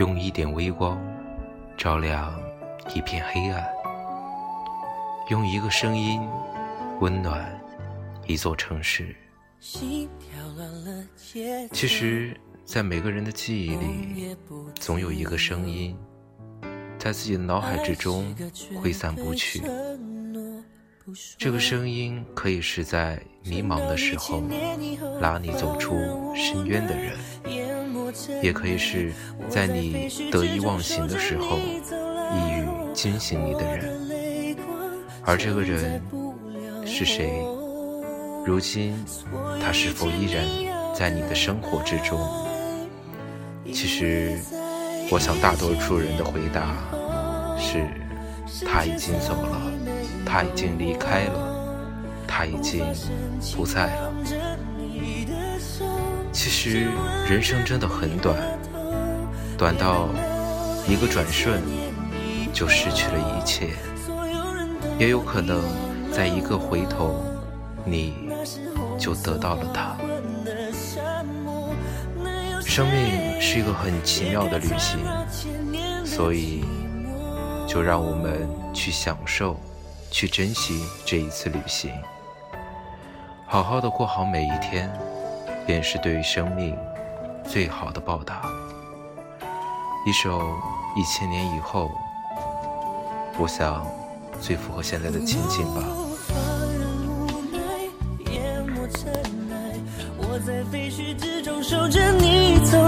用一点微光照亮一片黑暗，用一个声音温暖一座城市。其实，在每个人的记忆里，总有一个声音，在自己的脑海之中挥散不去。这个声音可以是在迷茫的时候拉你走出深渊的人，也可以是在你得意忘形的时候一语惊醒你的人。而这个人是谁？如今他是否依然在你的生活之中？其实，我想大多数人的回答是：他已经走了。他已经离开了，他已经不在了。其实人生真的很短，短到一个转瞬就失去了一切，也有可能在一个回头，你就得到了他。生命是一个很奇妙的旅行，所以就让我们去享受。去珍惜这一次旅行，好好的过好每一天，便是对于生命最好的报答。一首《一千年以后》，我想最符合现在的情景吧。我在废墟之中守着你走